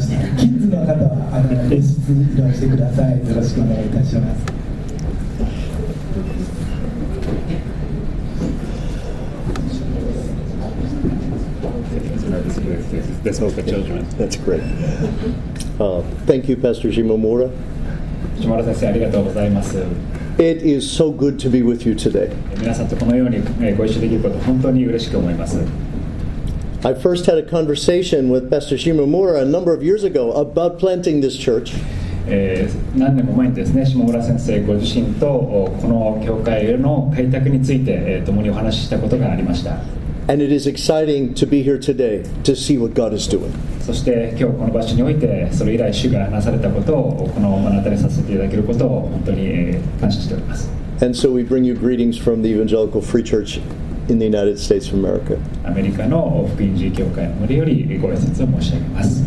ましたキッズの方はあの演出に移動してくださいよろしくお願いいたします That's all for children. That's great. Uh, thank you, Pastor Shimomura. 島田先生ありがとうございます It is so good to be with you today. 皆さんとこのようにえーご一緒できること本当に嬉しく思います I first had a conversation with Pastor Shimamura a number of years ago about planting this church. Eh, and it is exciting to be here today to see what God is doing. And so we bring you greetings from the Evangelical Free Church in the United States of America. アメリカの福音寺教会の森よりご挨拶を申し上げます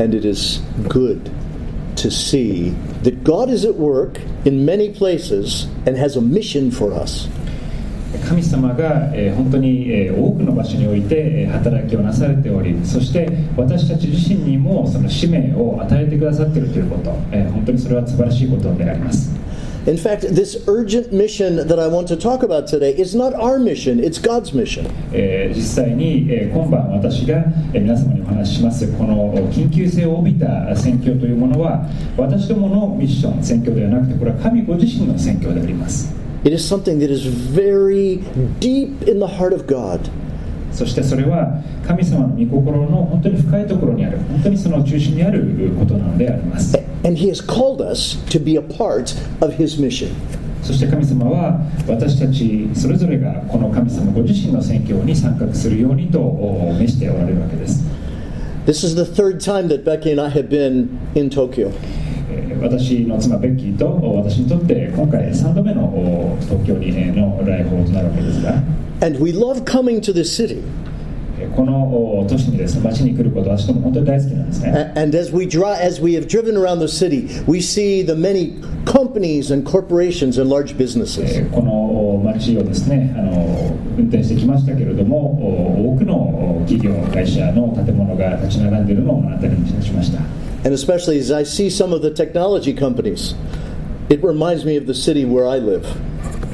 And it is good to see that God is at work in many places and has a mission for us. 神様が、えー本当に、えー多くの場所において、えー働きをなされておりそして私たち自身にもその使命を与えてくださっているということ、えー本当にそれは素晴らしいことであります In fact, this urgent mission that I want to talk about today is not our mission, it's God's mission. えー実際に、えー今晩私が、えー皆様にお話ししますこの緊急性を帯びた宣教というものは私どものミッション宣教ではなくてこれは神ご自身の宣教であります It is something that is very deep in the heart of God. そしてそれは神様の御心の本当に深いところにある本当にその中心にあることなのであります And He has called us to be a part of His mission. そして神様は私たちそれぞれがこの神様ご自身の宣教に参画するようにとお召しておられるわけです、This is the third time that Becky and I have been in Tokyo. えー私の妻ベッキーとお私にとって今回3度目のお東京にえーの来訪となるわけですが And we love coming to this city. えーこのお都市にですね町に来ることは私ども本当に大好きなんですね A- And as we drive, as we have driven around the city, we see the many companies and corporations and large え businesses. ーこのお町をですねあの運転してきましたけれどもお多くのお企業会社の建物が立ち並んでいるのを目の当たりにしました And especially as I see some of the technology companies, it reminds me of the city where I live.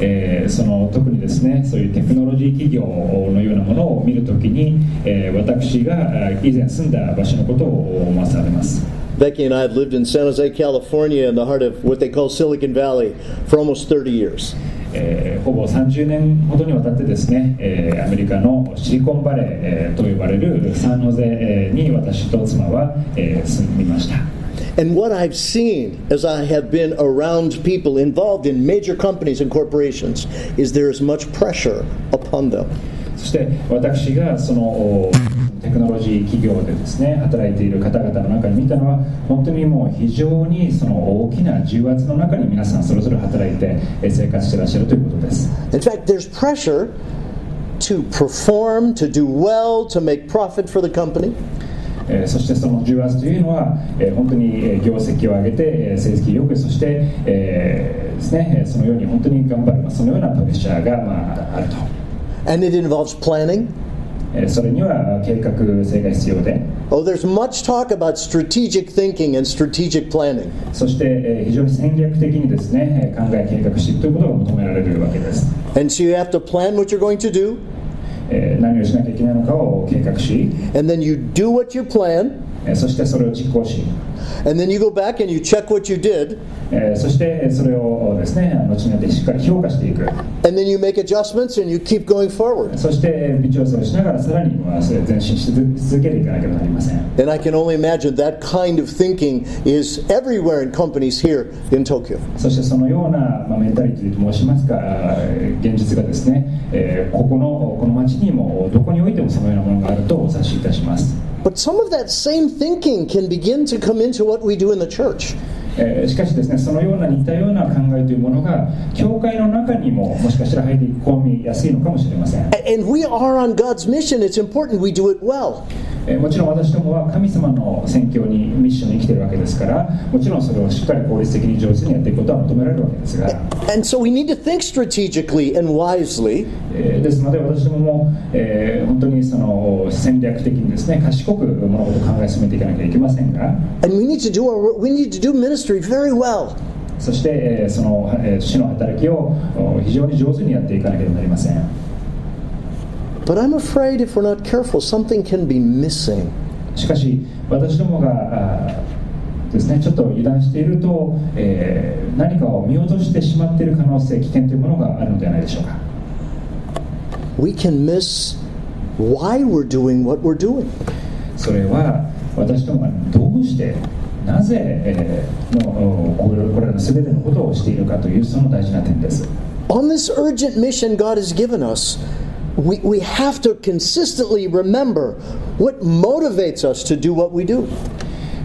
えーその特にですねそういうテクノロジー企業のようなものを見るときに、えー私があ以前住んだ場所のことを思わされます Becky and I have lived in San Jose, California, in the heart of what they call Silicon Valley, for almost 30 years. えーほぼ30年ほどにわたってですね、えーアメリカのシリコンバレー、えーと呼ばれるサンノゼえーに私と妻は、えー住みました And what I've seen as I have been around people involved in major companies and corporations is there is much pressure upon them. そして私がそのおテクノロジー企業でですね働いている方々の中に見たのは本当にもう非常にその大きな重圧の中に皆さんそれぞれ働いてえー生活してらっしゃるということです In fact, there's pressure to perform, to do well, to make profit for the company. えーそしてその重圧というのは、えー本当にえー業績を上げてえー成績よくそして、えーですね、えーそのように本当に頑張る、まあ、そのようなプレッシャーが、まあ、あると、And it involves planning? えーそれには計画性が必要で Oh, there's much talk about strategic thinking and strategic planning. そして、えー非常に戦略的にですねえー考え計画していくということが求められるわけです、And so you have to plan what you're going to do, えー何をしなきゃいけないのかを計画し、and then you do what you plan, えーそしてそれを実行し、And then you go back and you check what you did. Eh, and then you make adjustments and you keep going forward. And I can only imagine that kind of thinking is everywhere in companies here in Tokyo. But some of that same thinking can begin to come into what we do in the church. えーしかしですねそのような似たような考えというものが教会の中にももしかしたら入り込みやすいのかもしれません、 And we are on God's mission. It's important we do it well. えーもちろん私どもは神様の宣教にミッションに生きているわけですからもちろんそれをしっかり効率的に上手にやっていくことは求められるわけですが、And so we need to think strategically and wisely. えーですので私どもも、えー本当にその戦略的にですね賢く物事を考え進めていかなきゃいけませんが。And we need to do our we need to do ministry very well. そして、えーその、えー主の働きをお非常に上手にやっていかなければなりません But I'm afraid if we're not careful, something can be missing. しかし私どもがですねちょっと油断していると、えー何かを見落としてしまっている可能性危険というものがあるのではないでしょうか We can miss why we're doing what we're doing. それは私どもがどうしてなぜ、えーのおこれこれらの全てのことをしているかというその大事な点です On this urgent mission God has given us, we, we have to consistently remember what motivates us to do what we do.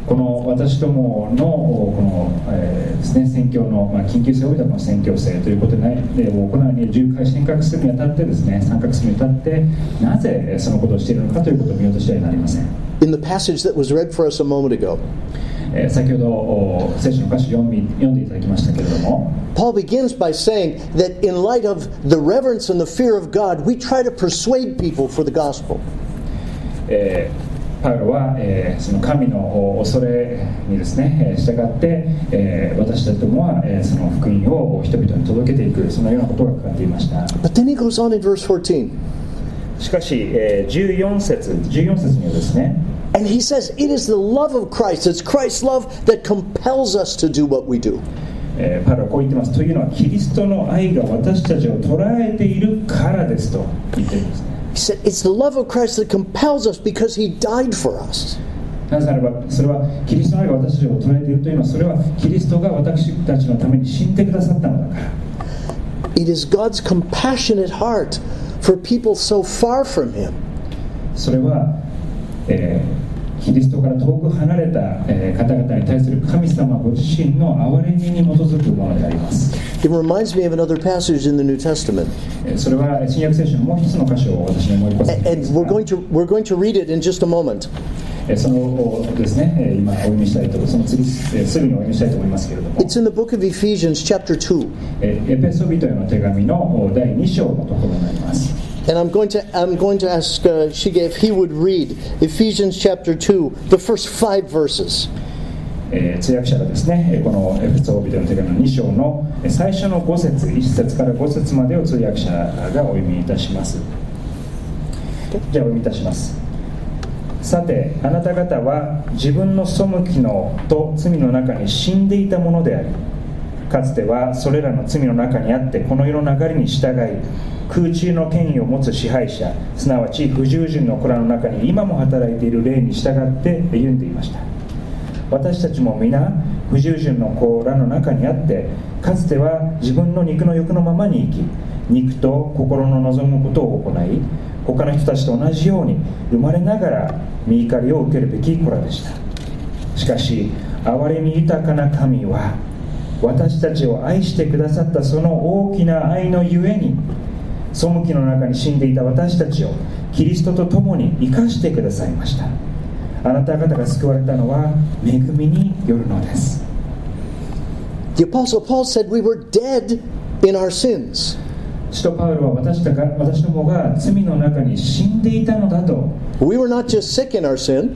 この私どものおこの、えーですね、宣教の、まあ、緊急性を帯びの宣教性ということで、ね、行うに重回進学するにあたってですね参画するにあたってなぜえーそのことをしているのかということを見落としてはなりません、In the passage that was read for us a moment ago, えー先ほどお聖書の歌詞を読んでいただきましたけれども Paul begins by saying that in light of the reverence and the fear of God, we try to persuade people for the gospel. えーパウロは、えーその神のお恐れにですね、えー従って、えー私たちどもは、えーその福音を人々に届けていくそのようなことが書かれていました But then he goes on in verse 14, しかし、えー14節14節にはですね and he says, It is the love of Christ, it's Christ's love that compels us to do what we do. えーパウロはこう言ってます。というのはキリストの愛が私たちを捉えているからですと言ってるんですね。He said, It's the love of Christ that compels us because he died for us. なぜならばそれはキリストの愛が私たちを捉えているというのはそれはキリストが私たちのために死んでくださったのだから。It is God's compassionate heart for people so far from him. それは、えーキリストから遠く離れた、えー方々に対する神様ご自身の憐れみに基づくものであります、It reminds me of another passage in the New Testament. えーそれは新約聖書のもう一つの箇所を私に思い起こす And, and we're going to we're going to read it in just a moment. えーそのですね、えー今お読みしたいとその次、えーすぐにお読みしたいと思いますけれども It's in the book of Ephesians, chapter 2. えーエペソビトへの手紙のお第2章のところになります And I'm going to I'm going to ask uh, Shige if he would read Ephesians chapter 2, the first five verses. えー通訳者がですねえーこのエペソビトへの手紙の2章のえー最初の5節1節から5節までを通訳者がお読みいたします。じゃあお読みいたします。さてあなた方は自分の背きのと罪の中に死んでいたものでありかつてはそれらの罪の中にあってこの世の流れに従い空中の権威を持つ支配者すなわち不従順の子らの中に今も働いている霊に従って歩んでいました。私たちも皆不従順の子らの中にあってかつては自分の肉の欲のままに生き肉と心の望むことを行い他の人たちと同じように生まれながら見怒りを受けるべき子らでした。しかし憐れみ豊かな神は私たちを愛してくださったその大きな愛のゆえに背きの中に死んでいた私たちをキリストと共に生かしてくださいましたあなた方が救われたのは恵みによるのです The apostle Paul said we were dead in our sins. 使徒パウロは私たが私どもが罪の中に死んでいたのだと、We were not just sick in our sin.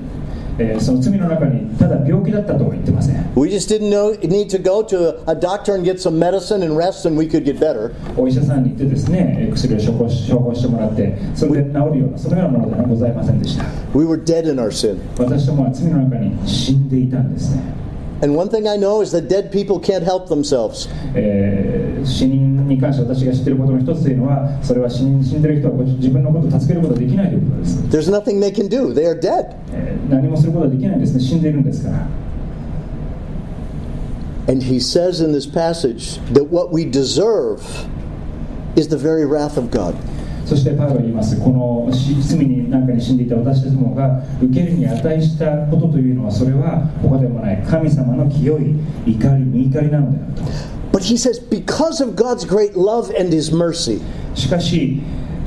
えーその罪の中にただ病気だったとは言ってません We just didn't know need to go to a, doctor and get some medicine and rest and we could get better. お医者さんに行ってですねえー薬を処方し処方してもらってそれで治るようなそのようなものではございませんでした We were dead in our sin. 私どもは罪の中に死んでいたんですね、 And one thing I know is that dead people can't help themselves. えー死人に関して私が知っていることの一つというのはそれは死人死んでる人はご自分のことを助けることができないということです、 There's nothing they can do. They are dead. えー何もすることができないんですね死んでいるんですから And he says in this passage that what we deserve is the very wrath of God. そしてパウロは言います。このし罪になんかに死んでいた私たちもが受けるに値したことというのはそれは他でもない。神様の清い怒り見怒りなのである But he says, because of God's great love and his mercy, としかし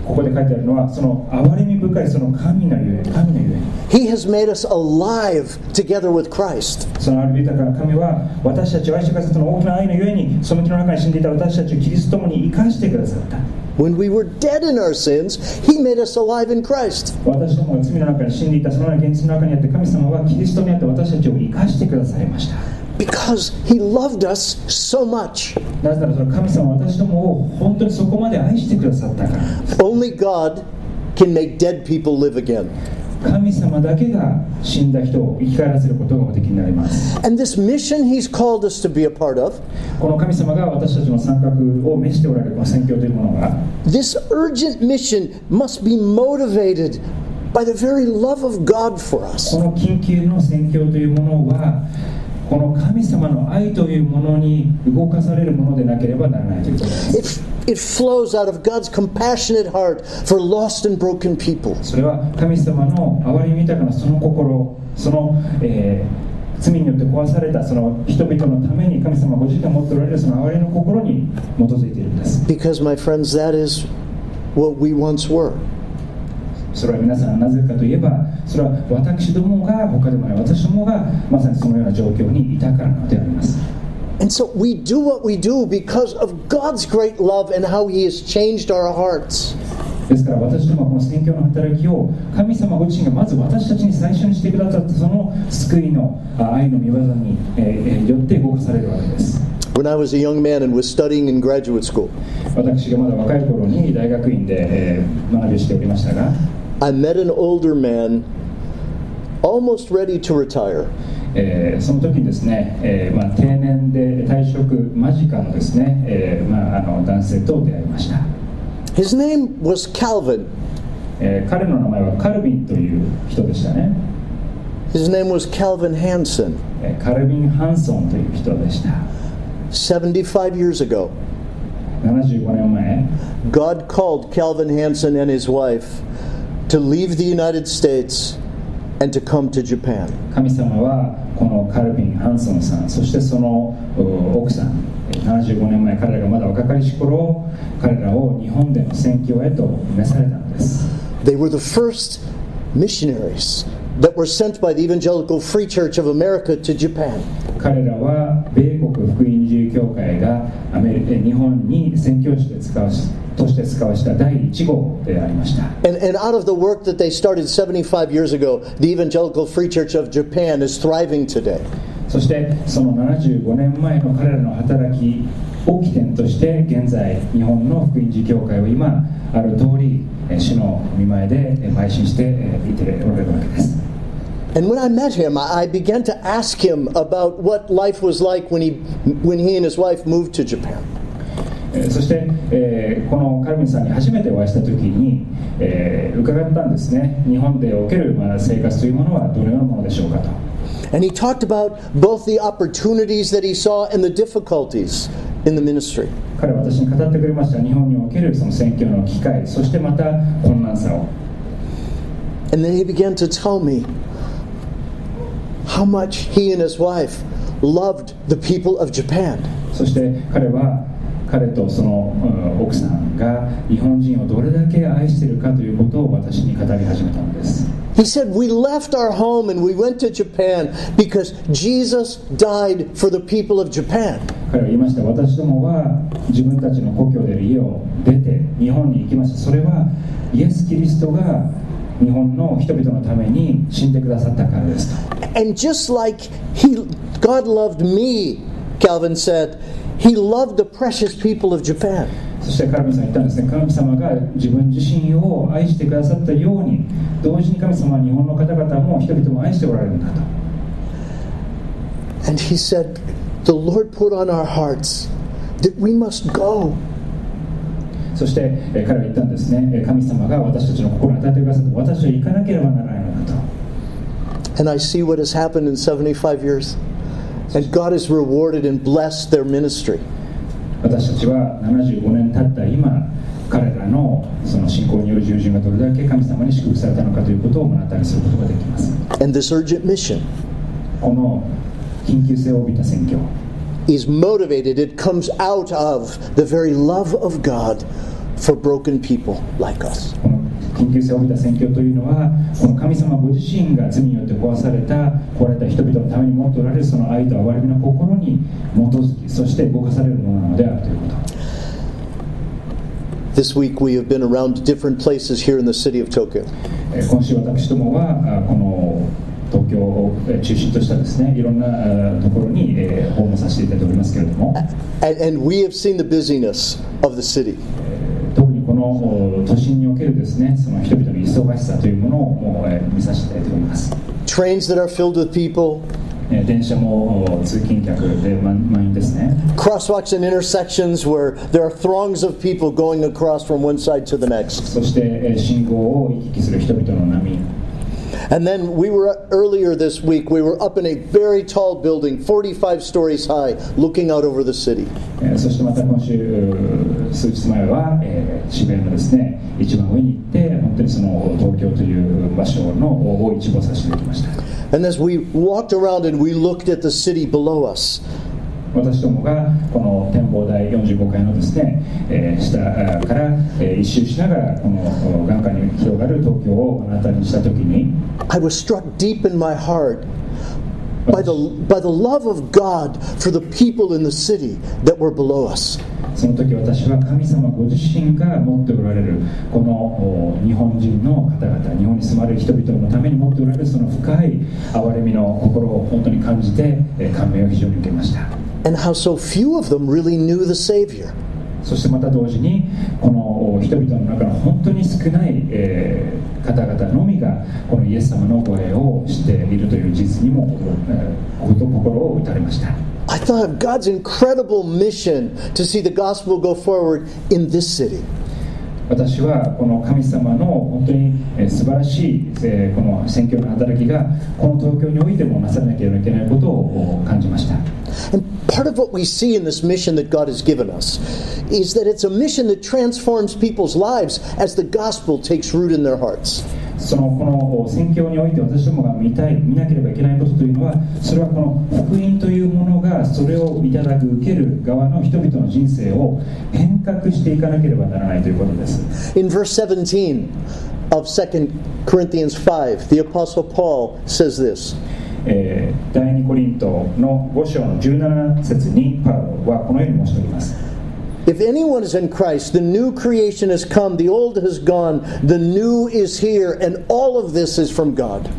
ここで書いてあるのはその憐れみ深いその神のゆえ神のゆえ。に He has made us alive together with Christ. その憐れみ豊かな神は私たちを愛してくださったの大きな愛のゆえにその気の中に死んでいた私たちをキリストと共に生かしてくださった When we were dead in our sins, He made us alive in Christ. Because He loved us so much. Only God can make dead people live again. 神様だけが死んだ人を生き返らせることがおできになります And this mission He's called us to be a part of, この神様が私たちの参画を召しておられるこの宣教というものが this urgent mission must be motivated by the very love of God for us. この緊急の宣教というものはこの神様の愛というものに動かされるものでなければならないということです It, it flows out of God's compassionate heart for lost and broken people. それは神様の憐れみ豊かなその心その、えー罪によって壊されたその人々のために神様ご自身が持っておられるその憐れの心に基づいているんです Because, my friends, that is what we once were. それは皆さんなぜかといえばそれは私どもが他でもない私どもがまさにそのような状況にいたからであります And so we do what we do because of God's great love and how He has changed our hearts. ですから私どもはこの宣教の働きを神様ご自身がまず私たちに最初にしてくださったその救いの愛の御業に、えー、よって合化されるわけです。When I was a young man and was studying in graduate school, I met an older man almost ready to retire. えーその時にですね、えーまあ、定年で退職間近のですね、えーまあ、あの男性と出会いました、His name was Calvin. えー彼の名前はカルビンという人でしたね、His name was Calvin Hansen. えーカルビン・ハンソンという人でした75 years ago, 75年前 God called Calvin Hansen and his wife to leave the United States and to come to Japan. 神様はこのカルビン・ハンソンさんそしてそのう奥さんえー75年前彼らがまだ若かりし頃彼らを日本での宣教へと召されたのです They were the first missionaries that were sent by the Evangelical Free Church of America to Japan. 彼らは米国福音自由教会がアメリえ日本に宣教師で使わしとして使わした第1号でありました And, and out of the work that they started 75 years ago, the Evangelical Free Church of Japan is thriving today. そしてその75年前の彼らの働きを起点として現在日本の福音自由教会を今ある通りえ主の御前でえ邁進してえいておられるわけです And when I met him, I began to ask him about what life was like when he, when he and his wife moved to Japan. えーそして、えーこのカルビンさんに初めてお会いした時に、えー伺ったんですね日本でおける、まあ、生活というものはどのようなものでしょうかと And he talked about both the opportunities that he saw and the difficulties in the ministry. 彼は私に語ってくれました日本におけるその選挙の機会そしてまた困難さを And then he began to tell me how much he and his wife loved the people of Japan. そして彼は彼とそのうん奥さんが日本人をどれだけ愛しているかということを私に語り始めたのです。He said, We left our home and we went to Japan because Jesus died for the people of Japan. 彼は言いました。私どもは自分たちの故郷で家を出て日本に行きました。それはイエス・キリストが日本の人々のために死んでくださったからですと。And just like he, God loved me, Calvin said, he loved the precious people of Japan. そしてカルビンさんは言ったんですね神様が自分自身を愛してくださったように同時に神様は日本の方々も人々も愛しておられるんだと And he said, The Lord put on our hearts that we must go. そして、えー彼は言ったんですねえー神様が私たちの心に与えてくださって私は行かなければならないのだと And I see what has happened in 75 years. And God has rewarded and blessed their ministry. 私たちは75年経った今彼らのその信仰による従順がどれだけ神様に祝福されたのかということを目の当たりにすることができます And this urgent mission この緊急性を帯びた宣教 is motivated, it comes out of the very love of God for broken people like us. この 緊急性を帯びた宣教というのはこの神様ご自身が罪によって壊された壊れた人々のために持っておられるその愛と憐れみの心に基づきそして動かされるものなのであるということ This week we have been around different places here in the city of Tokyo. えー今週私どもはあこの東京をえー中心としたですねいろんなあところに、えー訪問させていただいておりますけれども And, and we have seen the busyness of the city. の都心におけるですねその人々の忙しさというものをもう、えー、見させていただきます。Trains that are filled with people. 電車も通勤客で満員ですね。Crosswalks and intersections where there are throngs of people going across from one side to the next. そして信号を行き来する人々の波。And then we were earlier this week, we were up in a very tall building, 45 stories high, looking out over the city. そしてまた今週数日前は、えー渋谷のですね一番上に行って本当にその東京という場所のを一望させていただきました And as we walked around and we looked at the city below us, 私どもがこの展望台45階のですね、えー下から、えー一周しながらこのお眼下に広がる東京を目の当たりにした時に I was struck deep in my heart by the, by the love of God for the people in the city that were below us. その時私は神様ご自身が持っておられるこのお日本人の方々日本に住まれる人々のために持っておられるその深い憐れみの心を本当に感じてえー感銘を非常に受けました And how so few of them really knew the Savior. そしてまた同時にこのお人々の中の本当に少ない、えー方々のみがこのイエス様の声を知っているという事実にも、えー心を打たれました I thought of God's incredible mission to see the gospel go forward in this city. 私はこの神様の本当にえー素晴らしいえーこの宣教の働きがこの東京においてもなされなければいけないことをお感じました And part of what we see in this mission that God has given us is that it's a mission that transforms people's lives as the gospel takes root in their hearts. そのこの宣教において私どもが見たい見なければいけないことというのはそれはこの福音というものがそれをいただく受ける側の人々の人生を変革していかなければならないということです。In verse 17 of 2 Corinthians 5, the Apostle Paul says this. えー第2コリントの5章の17節にパウロはこのように申しております If anyone is in Christ, the new creation has come, the old has gone, the new is here, and all of this is from God.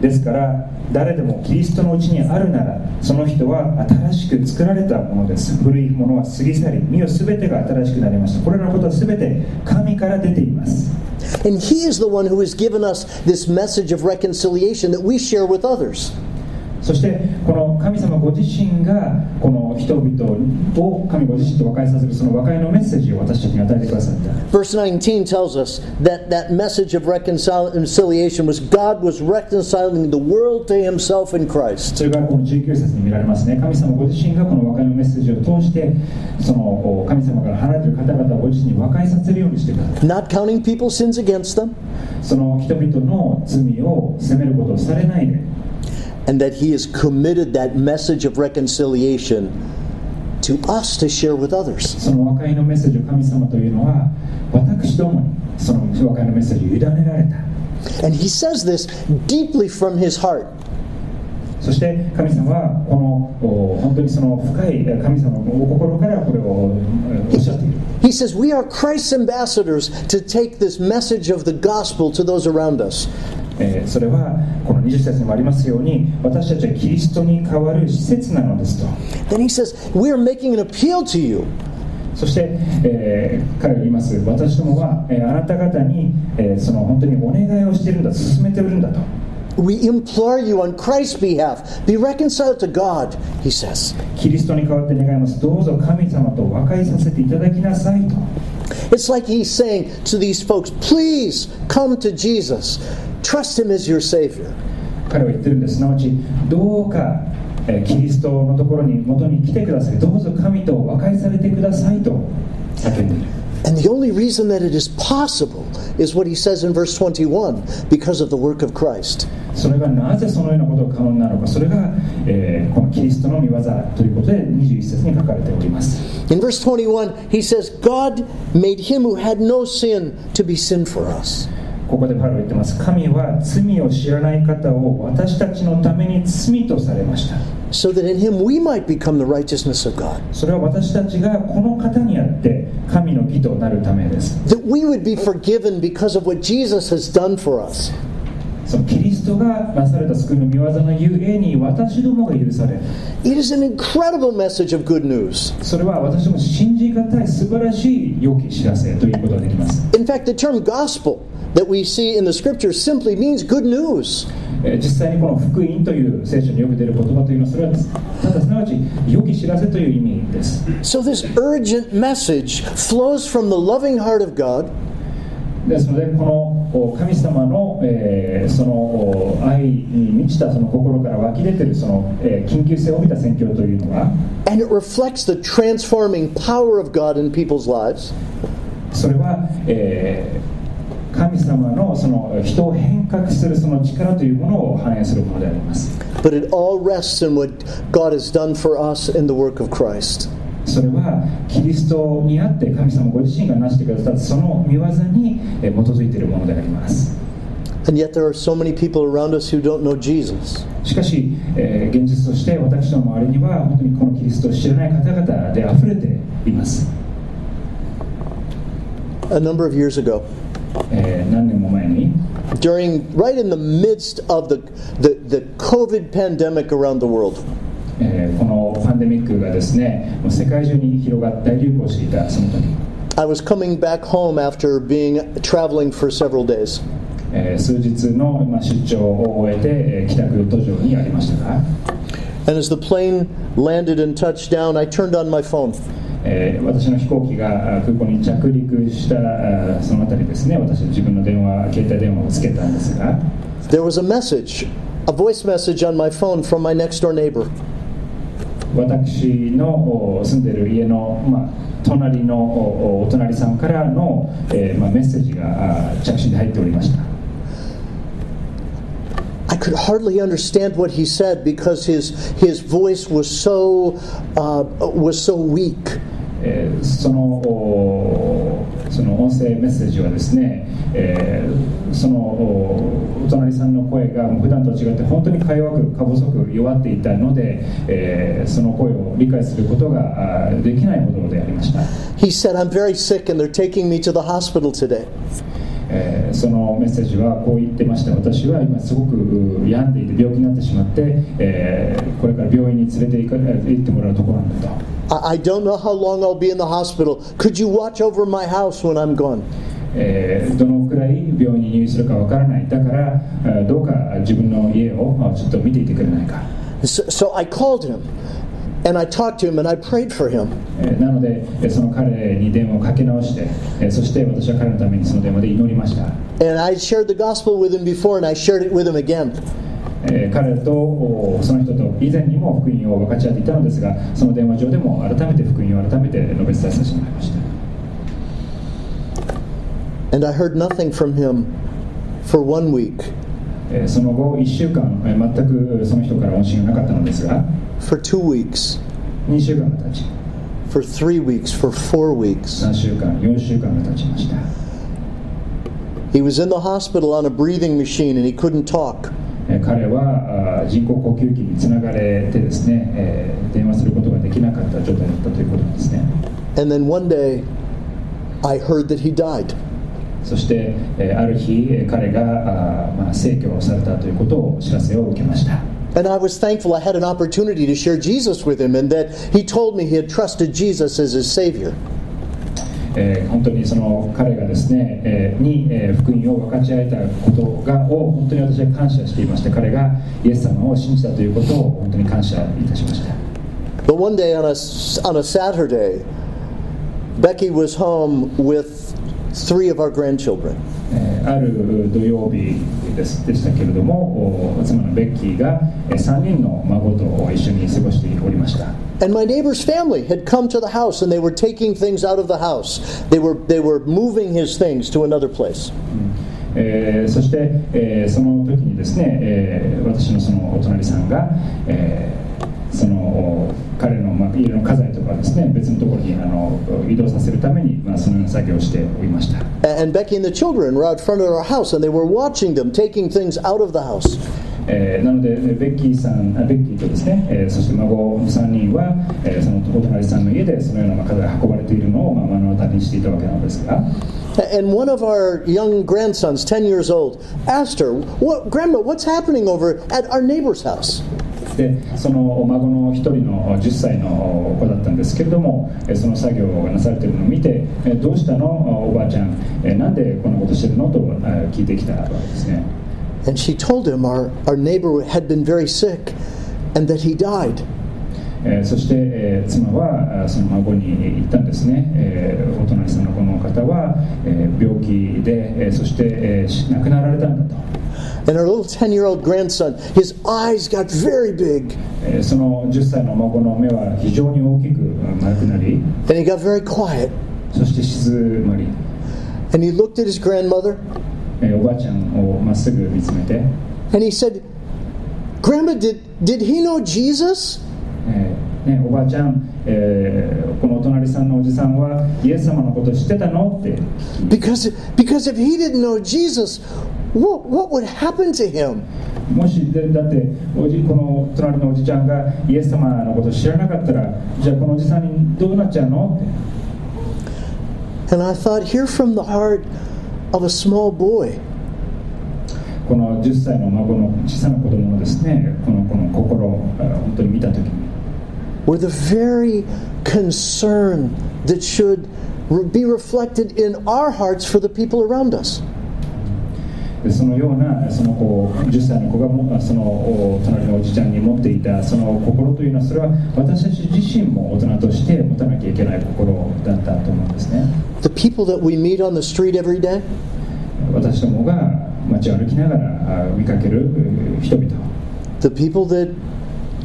ですから誰でもキリストのうちにあるならその人は新しく作られたものです古いものは過ぎ去り身を全てが新しくなりましたこれらのことは全て神から出ています And He is the one who has given us this message of reconciliation that we share with others. そしてこの神様ご自身がこの人々を神ご自身と和解させるその和解のメッセージを私たちに与えてくださった。Verse 19 tells us that that message of reconciliation was God was reconciling the world to Himself in Christ. それがこの19節に見られますね。神様ご自身がこの和解のメッセージを通してそのお神様から離れている方々をご自身に和解させるようにしてくださった。Not counting people's sins against them, その人々の罪を責めることをされないで and that He has committed that message of reconciliation to us to share with others. その和解のメッセージを神様というのは私どもにその和解のメッセージを委ねられた And He says this deeply from His heart. そして神様はこのお本当にその深いえ神様のお心からこれをえおっしゃっている He says, We are Christ's ambassadors to take this message of the gospel to those around us. えーそれはこの20節にもありますように私たちはキリストに代わる施設なのですと Then he says, We are making an appeal to you. そして、えー彼が言います私どもは、えーあなた方に、えーその本当にお願いをしているんだ進めているんだと We implore you on Christ's behalf, be reconciled to God, he says. キリストに代わって願いますどうぞ神様と和解させていただきなさいと It's like he's saying to these folks, Please come to Jesus, trust him as your Savior. 彼は言ってるんですすなわちどうか、えーキリストのところに元に来てくださいどうぞ神と和解されてくださいと叫んでいる And the only reason that it is possible is what he says in verse 21 because of the work of Christ. それがなぜそのようなことが可能なのかそれが、えーこのキリストの御業ということで21節に書かれております In verse 21, he says, God made him who had no sin to be sin for us. ここでパウロ言ってます神は罪を知らない方を私たちのために罪とされました so that in him we might become the righteousness of God. それは私たちがこの方にあって神の義となるためです That we would be forgiven because of what Jesus has done for us. そのキリストがなされた救いの御業のゆえに私どもが許され It is an incredible message of good news. それは私ども信じがたい素晴らしい良き知らせということができます In fact, the term gospel that we see in the scriptures simply means good news. えー実際にこの福音という聖書によく出る言葉というのはそれはただすなわち良き知らせという意味です So, this urgent message flows from the loving heart of God ですのでこのお神様の、えーそのお愛に満ちたその心から湧き出ているその、えー緊急性を帯びた宣教というのは and it reflects the transforming power of God in people's lives. それは、えー 神様のその人を変革するその力というものを反映するものであります But it all rests in what God has done for us in the work of Christ. それはキリストにあって神様ご自身が成してくださったその御業にえー基づいているものであります And yet, there are so many people around us who don't know Jesus. しかし、えー現実として私の周りには本当にこのキリストを知らない方々で溢れています、A number of years ago, えー何年も前に during right in the midst of the, the, the COVID pandemic around the world, えーこのパンデミックがですねもう世界中に広がった大流行していたその時 I was coming back home after being traveling for several days. えー数日の、まあ、出張を終えて、えー帰宅途上にありましたが、 And as the plane landed and touched down, I turned on my phone. えー私の飛行機があ空港に着陸したあそのあたりですね私自分の電話携帯電話をつけたんですが There was a message, a voice message on my phone from my next door neighbor. 私のお住んでる家の、まあ、隣のおお隣さんからの、えーまあ、メッセージがあ着信で入っておりました I could hardly understand what he said because his, his voice was so, uh, was so weak. えーそのその音声メッセージはですね、えーそのお隣さんの声が普段と違って本当にか弱くか細く弱っていたので、えーその声を理解することがあできないほどでありました、He said, I'm very sick and they're taking me to the hospital today. えーそのメッセージはこう言ってました私は今すごくう病んでいて病気になってしまって、えーこれから病院に連れて行か行ってもらうところなんだと I, don't know how long I'll be in the hospital. Could you watch over my house when I'm gone? えーどのくらい病院に入院するかわからないだからえーどうか自分の家をまあちょっと見ていてくれないか、So, so I called him and I talked to him and I prayed for him. えーなのでえーその彼に電話をかけ直して、えーそして私は彼のためにその電話で祈りました、And I shared the gospel with him before and I shared it with him again. えー彼とおその人と以前にも福音を分かち合っていたのですがその電話上でも改めて福音を改めて述べ伝えさせてもらいました。And I heard nothing from him for one week, えーその後1週間、えー全くその人から音信がなかったのですが for two weeks, 2週間が経ち for three weeks, for four weeks. 3週間4週間が経ちました He was in the hospital on a breathing machine and he couldn't talk. えー彼は人工呼吸器につながれてですね、えー電話することができなかった状態だったということなんですね And then one day, I heard that he died. そして、えーある日えー彼があー、まあ、逝去されたということをお知らせを受けました And I was thankful I had an opportunity to share Jesus with him and that he told me he had trusted Jesus as his Savior. えー本当にその彼がですね、えーに、えー福音を分かち合えたことがを本当に私は感謝していまして彼がイエス様を信じたということを本当に感謝いたしました But one day on a, on a Saturday, Becky was home with three of our grandchildren. ええーある土曜日ですでしたけれどもお妻のベッキーがえー3人の孫と一緒に過ごしておりました And my neighbor's family had come to the house and they were taking things out of the house. They were, they were moving his things to another place. えーそして、えーその時にですね、えー私のそのお隣さんが、えーそのお彼の、まあ、家の家財とかをですね別のところにあの移動させるために、まあ、そのような作業をしておりました、And Becky and the children were out front of our house and they were watching them taking things out of the house. えーなのでえーベッキーさんあベッキーとですね、えーそして孫の3人は、えーそのお隣さんの家でそのようなまあ家財が運ばれているのを、まあ、目の当たりにしていたわけなのですが And one of our young grandsons, 10 years old, asked her, what, Grandma, what's happening over at our neighbor's house? でその孫の1人の10歳の子だったんですけれどもその作業がなされているのを見てどうしたの？おばあちゃんなんでこんなことしてるの？と聞いてきたわけですね。And she told him our, our neighbor had been very sick and that he died. えーそして、えー妻はあその孫に言ったんですね、えーお隣さんのこの方は、えー病気で、えーそして、え亡くなられたんだと、And our little 10 year old grandson, his eyes got very big えーその10歳の孫の目は非常に大きくうん丸くなり and he got very quiet. そして静まり、And he looked at his grandmother えーおばあちゃんをまっすぐ見つめて、and he said, Grandma, did, did he know Jesus? えーね、おばあちゃん、えーこのお隣さんのおじさんはイエス様のこと知ってたの？って。Because, because if he didn't know Jesus, what, what would happen to him? もしでだっておじこの隣のおじちゃんがイエス様のこと知らなかったらじゃあこのおじさんにどうなっちゃうの？って。And I thought, here from the heart of a small boy, この10歳の孫の小さな子供のですねこのこの心をあ本当に見た時に were the very concern that should re- be reflected in our hearts for the people around us. でそのようなその子10歳の子がもあそのお隣のおじちゃんに持っていたその心というのはそれは私たち自身も大人として持たなきゃいけない心だったと思うんですね The people that we meet on the street every day, 私どもが街を歩きながらあ見かけるう人々 the people that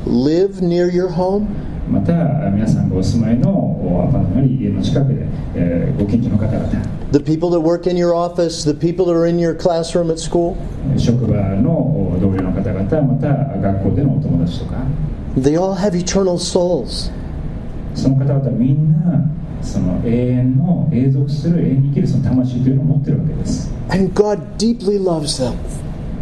live near your home, また皆さんがお住まいのおアパートなり家の近くで、えーご近所の方々 the people that work in your office, the people that are in your classroom at school, 職場のお同僚の方々また学校でのお友達とか they all have eternal souls. その方々みんなその永遠の永続する永遠に生きるその魂というのを持ってるわけです And God deeply loves them.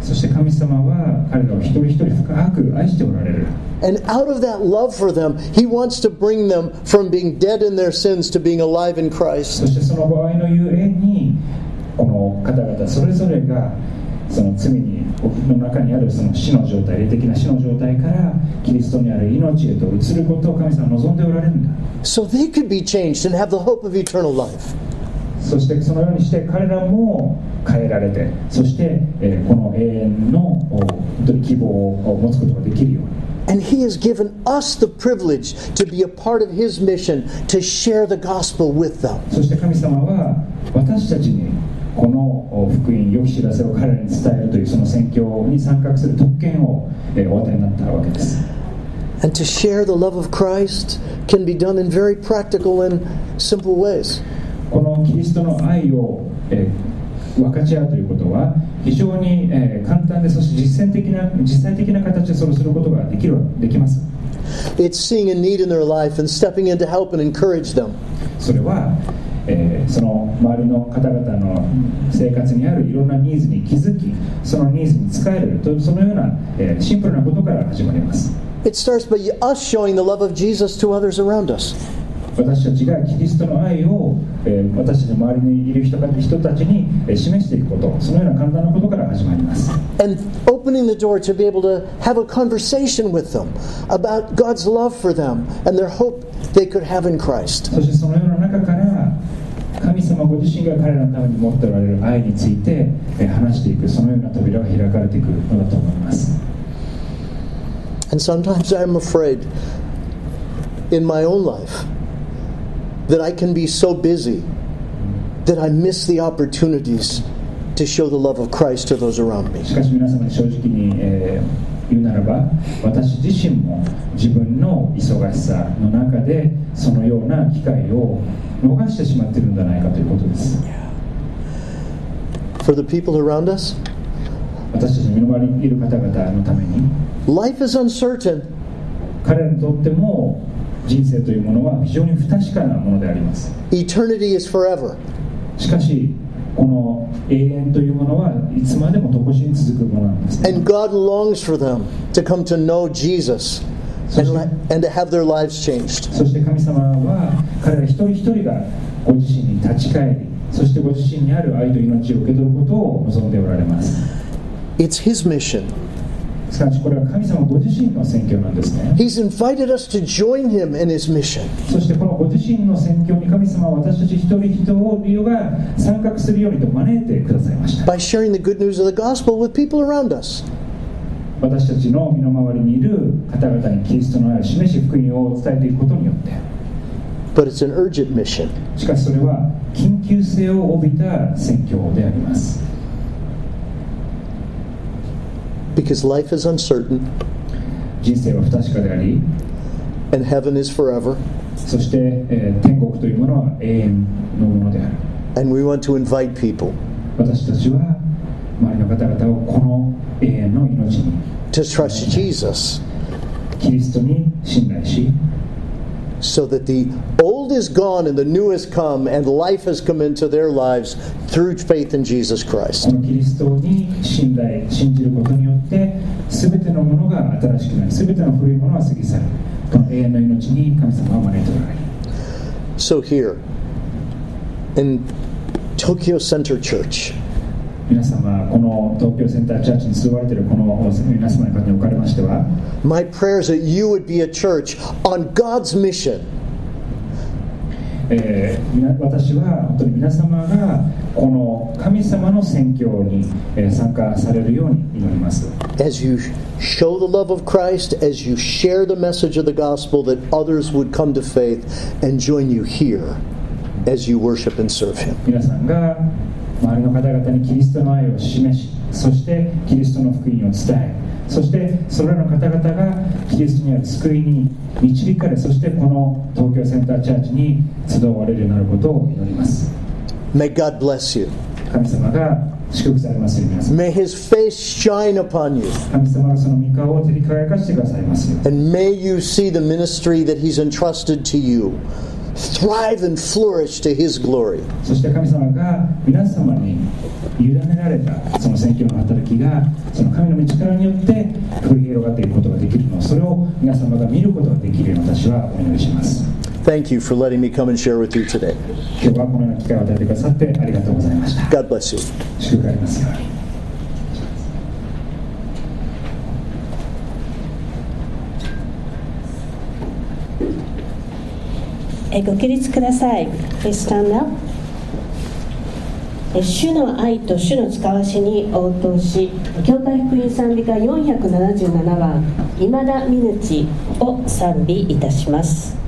そして神様は彼らを一人一人深く愛しておられる And out of that love for them, He wants to bring them from being dead in their sins to being alive in Christ. そしてその場合のゆえにこの方々それぞれがその罪にの中にあるその死の状態霊的な死の状態からキリストにある命へと移ることを神様は望んでおられるんだ So they could be changed and have the hope of eternal life. そしてそのようにして彼らも変えられてそして、えーこの永遠のお本当に希望を持つことができるように And He has given us the privilege to be a part of His mission to share the gospel with them. そして神様は私たちにこのお福音良き知らせを彼らに伝えるというその宣教に参画する特権を、えーお与えになったわけです And to share the love of Christ can be done in very practical and simple ways. このキリストの愛を、えー分かち合うということは 非常に、えー簡単でそして実践的な実際的な形でそれをすることができるできます It's seeing a need in their life and stepping in to help and encourage them. それは、えーその周りの方々の生活にあるいろんなニーズに気づきそのニーズに使えるとそのような、えーシンプルなことから始まります It starts by us showing the love of Jesus to others around us. 私たちがキリストの愛を、えー私たちの周りにいる人た人たちにえー示していくことそのような簡単なことから始まります And opening the door to be able to have a conversation with them about God's love for them and their hope they could have in Christ. そしてそのような中から神様ご自身が彼らのために持っておられる愛についてえー話していくそのような扉が開かれていくのだと思います And sometimes I'm afraid in my own life that I can be so busy that I miss the opportunities to show the love of Christ to those around me. しかし皆様に正直に、えー言うならば私自身も自分の忙しさの中でそのような機会を逃してしまっているんじゃないかということです For the people around us, 私たちの身の回りにいる方々のために life is uncertain. 彼らにとっても 人生というものは非常に不確かなものであります Eternity is forever. しかしこの永遠というものはいつまでも常しに続くものなんですね And God longs for them to come to know Jesus and, and to have their lives changed. そして神様は彼ら一人一人がご自身に立ち返りそしてご自身にある愛と命を受け取ることを望んでおられます It's His mission. すなわちこれは神様ご自身の宣教なんですね He's invited us to join Him in His mission. そしてこのご自身の宣教に神様は私たち一人一人が参画するようにと招いてくださいました by sharing the good news of the gospel with people around us. 私たちの身の回りにいる方々にキリストの愛を示し福音を伝えていくことによって But it's an urgent mission. しかしそれは緊急性を帯びた宣教であります Because life is uncertain 人生は不確かであり and heaven is forever. そして、えー天国というものは永遠のものである And we want to invite people 私たちは周りの方々をこの永遠の命に to trust Jesus キリストに信頼し so that the old is gone and the new has come and life has come into their lives through faith in Jesus こ Christ. のキリストに信頼信じることによって全てのものが新しくなり全ての古いものは過ぎ去るこの永遠の命に神様は招いておられる So here in Tokyo Center Church, 皆様この東京センターチャーチに座られているこの皆様におかれましては my prayer is that you would be a church on God's mission えー私は本当に皆様がこの神様の宣教に、えー参加されるように祈ります as you show the love of Christ, as you share the message of the gospel, that others would come to faith and join you here as you worship and serve Him. 皆さんが周りの方々にキリストの愛を示しそしてキリストの福音を伝えそしてそれらの方々がキリストにある救いに導かれそしてこの東京センターチャーチに集われるようになることを祈ります May God bless you. 神様が祝福されますように May His face shine upon you. 神様がその御顔を照り輝かしてくださいますよ And may you see the ministry that He's entrusted to you thrive and flourish to His glory. そして神様が皆様に委ねられたその宣教の働きがその神の力によって繰り広がっていくことができるのそれを皆様が見ることができるように私はお祈りします Thank you for letting me come and share with you today. 今日はこのような機会を与えてくださってありがとうございました God bless you. 祝福ありますようにえご起立ください。スタンダ主の愛と主の使わしに応答し、教会福音賛美歌477番、今田美ぬを賛美いたします。「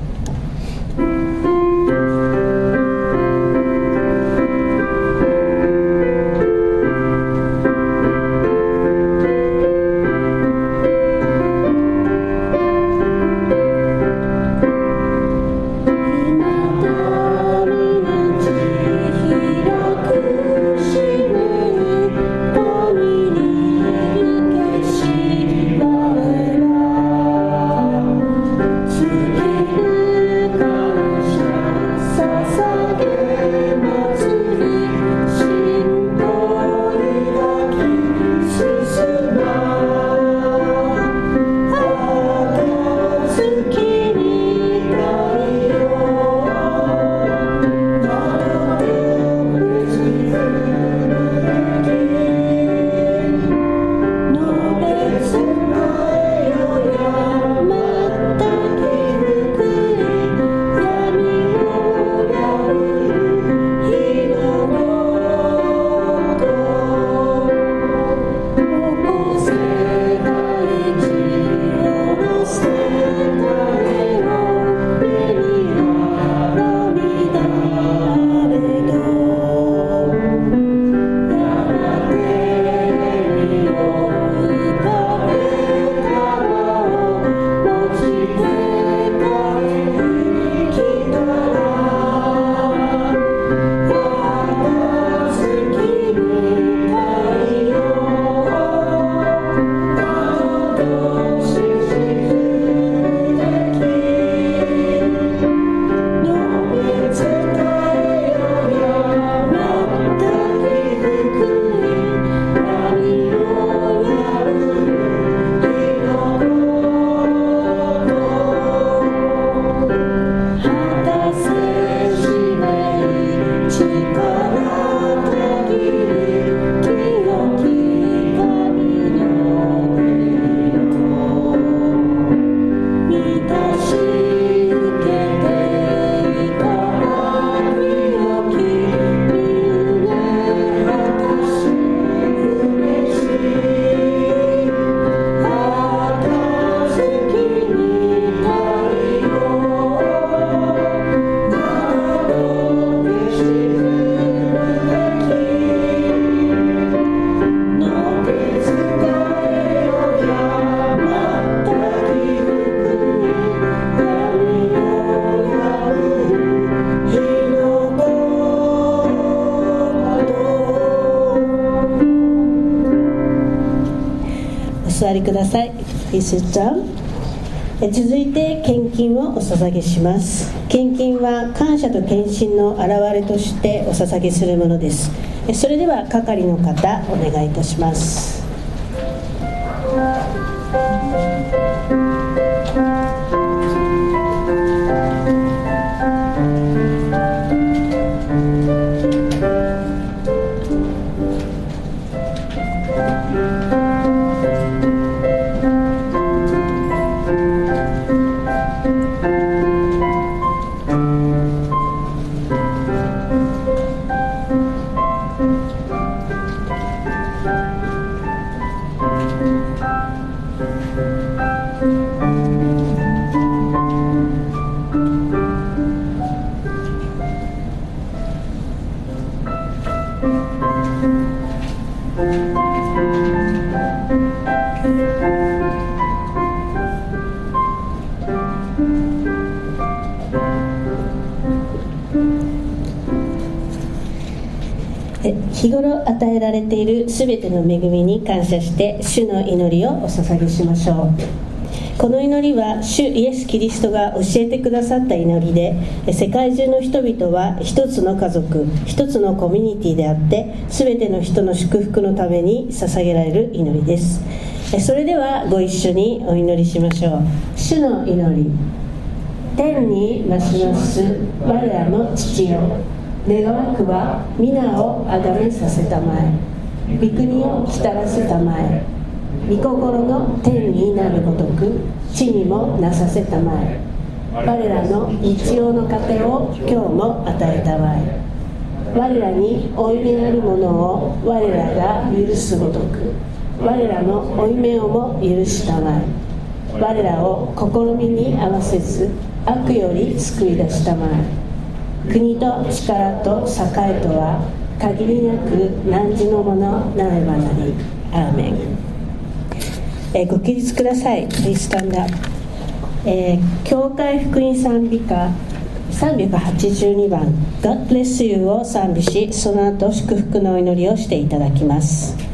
りください。Please sit down え続いて献金をお捧げします。献金は感謝と献身の表れとしてお捧げするものです。えそれでは係の方お願いいたします。日頃与えられているすべての恵みに感謝して主の祈りをお捧げしましょう。この祈りは主イエス・キリストが教えてくださった祈りで世界中の人々は一つの家族一つのコミュニティであって全ての人の祝福のために捧げられる祈りです。それではご一緒にお祈りしましょう。主の祈り。天に増します我らの父よ。願わくは皆をあがめさせたまえ。御国を来たらせたまえ。御心の天になるごとく地にもなさせたまえ。我らの日曜の糧を今日も与えたまえ。我らに負い目あるものを我らが許すごとく。我らの負い目をも許したまえ。我らを試みに合わせず悪より救い出したまえ。国と力と栄とは限りなく汝のものなればなり。アーメン、えーご起立ください。Please stand up、えー教会福音賛美歌。382番「God bless you」を賛美しその後祝福のお祈りをしていただきます。